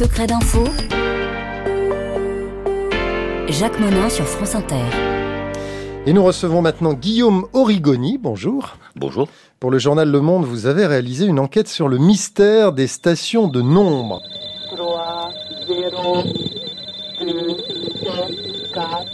secrets d'info. Jacques Monin sur France Inter. Et nous recevons maintenant Guillaume Origoni. Bonjour. Bonjour. Pour le journal Le Monde, vous avez réalisé une enquête sur le mystère des stations de nombre. 3, 0, 2, 4,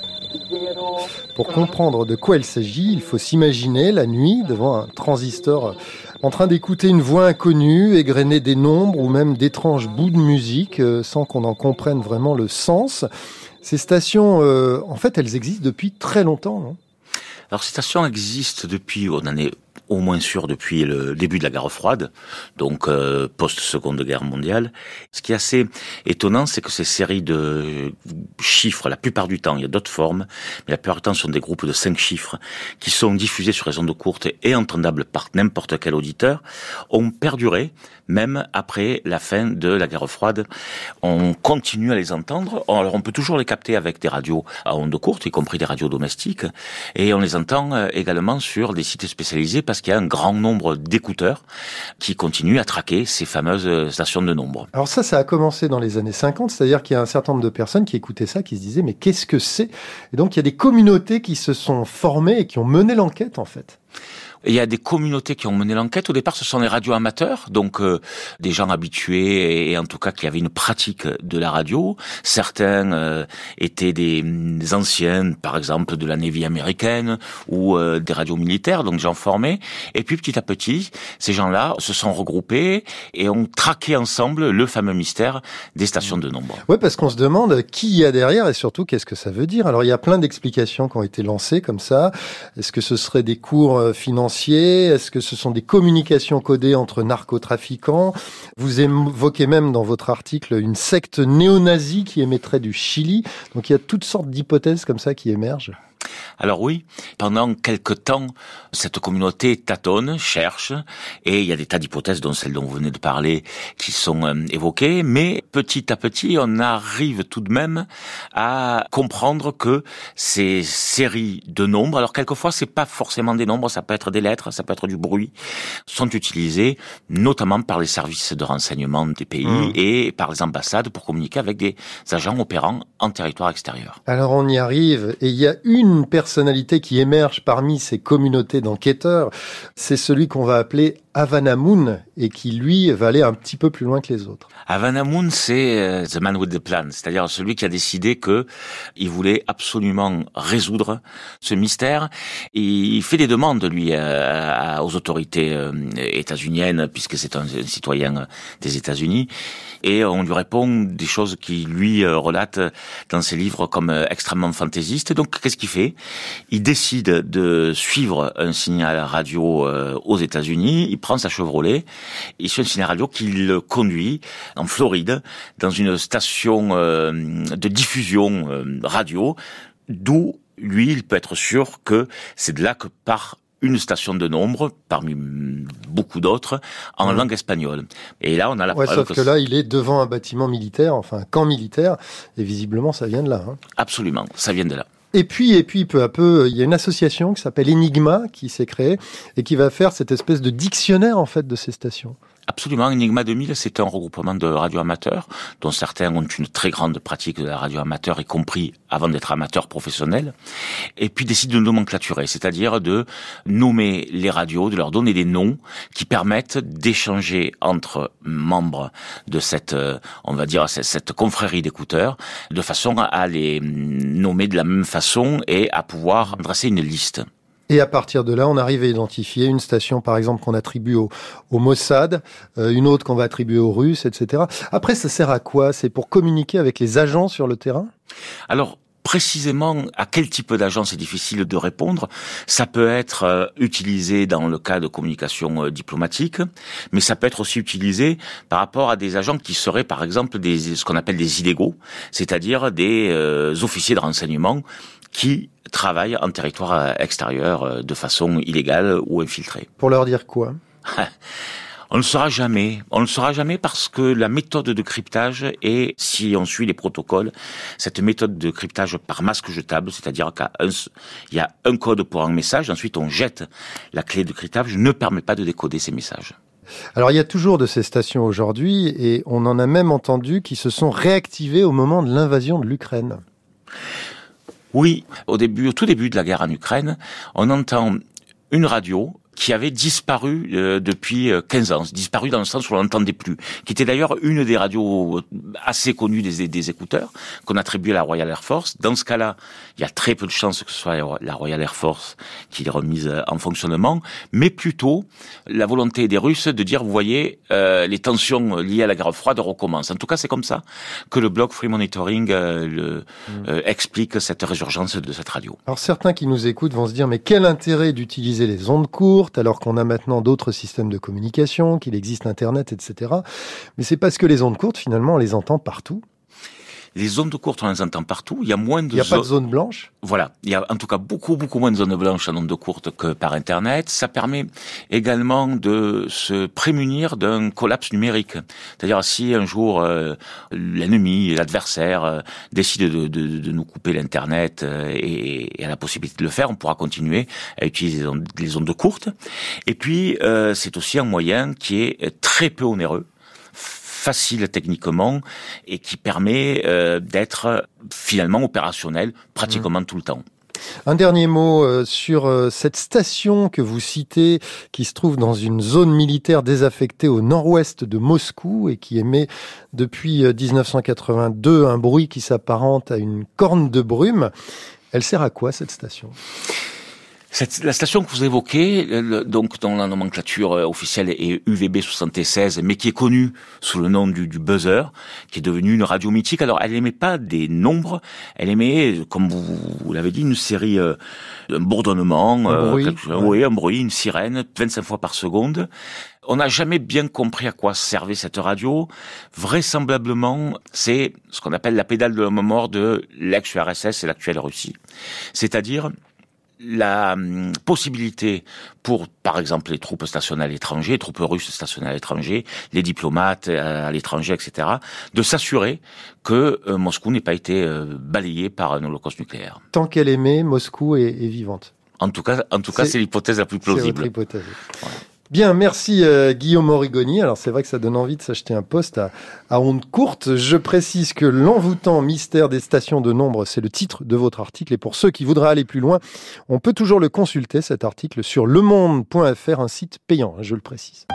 0. Pour comprendre de quoi il s'agit, il faut s'imaginer la nuit devant un transistor en train d'écouter une voix inconnue, égrener des nombres ou même d'étranges bouts de musique euh, sans qu'on en comprenne vraiment le sens. Ces stations, euh, en fait, elles existent depuis très longtemps, non? Alors ces stations existent depuis, on en est au moins sûr depuis le début de la guerre froide, donc euh, post-seconde guerre mondiale. Ce qui est assez étonnant, c'est que ces séries de chiffres, la plupart du temps, il y a d'autres formes, mais la plupart du temps, ce sont des groupes de cinq chiffres qui sont diffusés sur les ondes courtes et entendables par n'importe quel auditeur, ont perduré même après la fin de la guerre froide. On continue à les entendre. Alors on peut toujours les capter avec des radios à ondes courtes, y compris des radios domestiques, et on les entend euh, également sur des sites spécialisés parce qu'il y a un grand nombre d'écouteurs qui continuent à traquer ces fameuses stations de nombre. Alors ça, ça a commencé dans les années 50, c'est-à-dire qu'il y a un certain nombre de personnes qui écoutaient ça, qui se disaient mais qu'est-ce que c'est? Et donc il y a des communautés qui se sont formées et qui ont mené l'enquête en fait il y a des communautés qui ont mené l'enquête. Au départ, ce sont les radios amateurs, donc euh, des gens habitués et, en tout cas qui avaient une pratique de la radio. Certains euh, étaient des, anciens, par exemple de la Navy américaine ou euh, des radios militaires, donc gens formés. Et puis petit à petit, ces gens-là se sont regroupés et ont traqué ensemble le fameux mystère des stations de nombre. Ouais, parce qu'on se demande qui y a derrière et surtout qu'est-ce que ça veut dire? Alors il y a plein d'explications qui ont été lancées comme ça. Est-ce que ce serait des cours financiers est-ce que ce sont des communications codées entre narcotrafiquants? Vous évoquez même dans votre article une secte néo-nazie qui émettrait du Chili. Donc il y a toutes sortes d'hypothèses comme ça qui émergent. Alors oui, pendant quelque temps, cette communauté tâtonne, cherche, et il y a des tas d'hypothèses, dont celle dont vous venez de parler, qui sont euh, évoquées, mais petit à petit, on arrive tout de même à comprendre que ces séries de nombres, alors quelquefois c'est pas forcément des nombres, ça peut être des lettres, ça peut être du bruit, sont utilisées notamment par les services de renseignement des pays mmh. et par les ambassades pour communiquer avec des agents opérant en territoire extérieur. Alors on y arrive, et il y a une personnalité qui émerge parmi ces communautés d'enquêteurs, c'est celui qu'on va appeler Havana Moon et qui lui va aller un petit peu plus loin que les autres. Havana Moon, c'est euh, the man with the plan, c'est-à-dire celui qui a décidé que il voulait absolument résoudre ce mystère. Il fait des demandes lui euh, aux autorités euh, états-uniennes puisque c'est un, citoyen des États-Unis et on lui répond des choses qui lui relate dans ses livres comme extrêmement fantaisistes. Donc qu'est-ce qu'il fait? Il décide de suivre un signal radio aux États-Unis prend sa Chevrolet, il suit un signal radio qui le conduit en Floride dans une station euh, de diffusion euh, radio, d'où lui, il peut être sûr que c'est de là que part une station de nombre parmi beaucoup d'autres en langue espagnole. Et là, on a la ouais, Sauf que, là, il est devant un bâtiment militaire, enfin un camp militaire, et visiblement, ça vient de là. Hein. Absolument, ça vient de là. Et puis, et puis, peu à peu, il y a une association qui s'appelle Enigma qui s'est créée et qui va faire cette espèce de dictionnaire, en fait, de ces stations. Absolument. Enigma 2000, c'est un regroupement de radioamateurs, dont certains ont une très grande pratique de la radio amateur, y compris avant d'être amateurs professionnels, et puis décident de nomenclaturer, c'est-à-dire de nommer les radios, de leur donner des noms qui permettent d'échanger entre membres de cette, euh, on va dire, cette confrérie d'écouteurs, de façon à les nommer de la même façon et à pouvoir dresser une liste. Et à partir de là, on arrive à identifier une station, par exemple, qu'on attribue au, Mossad, euh, une autre qu'on va attribuer aux Russes, etc. Après, ça sert à quoi? C'est pour communiquer avec les agents sur le terrain? Alors, précisément à quel type d'agent c'est difficile de répondre? Ça peut être euh, utilisé dans le cas de communication euh, diplomatique, mais ça peut être aussi utilisé par rapport à des agents qui seraient par exemple des ce qu'on appelle des illégaux, c'est-à-dire des officiers de renseignement qui travaillent en territoire euh, extérieur euh, de façon illégale ou infiltrée. Pour leur dire quoi? On ne le saura jamais. On ne le saura jamais parce que la méthode de cryptage est, si on suit les protocoles, cette méthode de cryptage par masque jetable, c'est-à-dire qu'il y a un code pour un message, ensuite on jette la clé de cryptage, ne permet pas de décoder ces messages. Alors il y a toujours de ces stations aujourd'hui et on en a même entendu qui se sont réactivées au moment de l'invasion de l'Ukraine. Oui, au début, au tout début de la guerre en Ukraine, on entend une radio qui avait disparu euh, depuis 15 euh, ans, disparu dans le sens où on l'entendait plus, qui était d'ailleurs une des radios assez connues des, des écouteurs, qu'on attribuait à la Royal Air Force. Dans ce cas-là, il y a très peu de chances que ce soit la Royal Air Force qui l'ait remise euh, en fonctionnement, mais plutôt la volonté des Russes de dire, vous voyez, euh, les tensions liées à la guerre froide recommencent. En tout cas, c'est comme ça que le blog Free Monitoring euh, le, mmh. explique cette résurgence de cette radio. Alors certains qui nous écoutent vont se dire, mais quel intérêt d'utiliser les ondes courtes alors qu'on a maintenant d'autres systèmes de communication, qu'il existe Internet, etc. Mais c'est parce que les ondes courtes, finalement, on les entend partout. Les ondes courtes, on les entend partout. Il y a moins de. Il n'y a pas de zone blanche. Voilà. Il y a en tout cas beaucoup, beaucoup moins de zones blanches en ondes courtes que par Internet. Ça permet également de se prémunir d'un collapse numérique. C'est-à-dire si un jour euh, l'ennemi, l'adversaire euh, décide de, de, de, nous couper l'Internet euh, et, et, a la possibilité de le faire, on pourra continuer à utiliser les ondes, les ondes courtes. Et puis, c'est aussi un moyen qui est très peu onéreux facile techniquement et qui permet euh, d'être finalement opérationnel pratiquement tout le temps. Un dernier mot euh, sur euh, cette station que vous citez, qui se trouve dans une zone militaire désaffectée au nord-ouest de Moscou et qui émet depuis 1982 un bruit qui s'apparente à une corne de brume. Elle sert à quoi cette station? La station que vous évoquez, donc dont la nomenclature euh, officielle est UVB 76, mais qui est connue sous le nom du, buzzer, qui est devenue une radio mythique. Alors, elle n'émet pas des nombres, elle émet, comme vous, l'avez dit, une série, euh, un bourdonnement, un euh, bruit, oui, un bruit, une sirène, 25 fois par seconde. On n'a jamais bien compris à quoi servait cette radio. Vraisemblablement, c'est ce qu'on appelle la pédale de la mort de l'ex-URSS et l'actuelle Russie. C'est-à-dire la hum, possibilité pour, par exemple, les troupes stationnées à l'étranger, les troupes russes stationnées à l'étranger, les diplomates euh, à l'étranger, etc., de s'assurer que euh, Moscou n'ait pas été euh, balayé par un holocauste nucléaire. Tant qu'elle aimait, Moscou est, vivante. En tout cas, en tout cas, c'est l'hypothèse la plus plausible. C'est hypothèse. Bien, merci euh, Guillaume Origoni. Alors c'est vrai que ça donne envie de s'acheter un poste à, à onde courte. Je précise que l'envoûtant mystère des stations de nombre, c'est le titre de votre article. Et pour ceux qui voudraient aller plus loin, on peut toujours le consulter, cet article, sur lemonde.fr, un site payant, je le précise.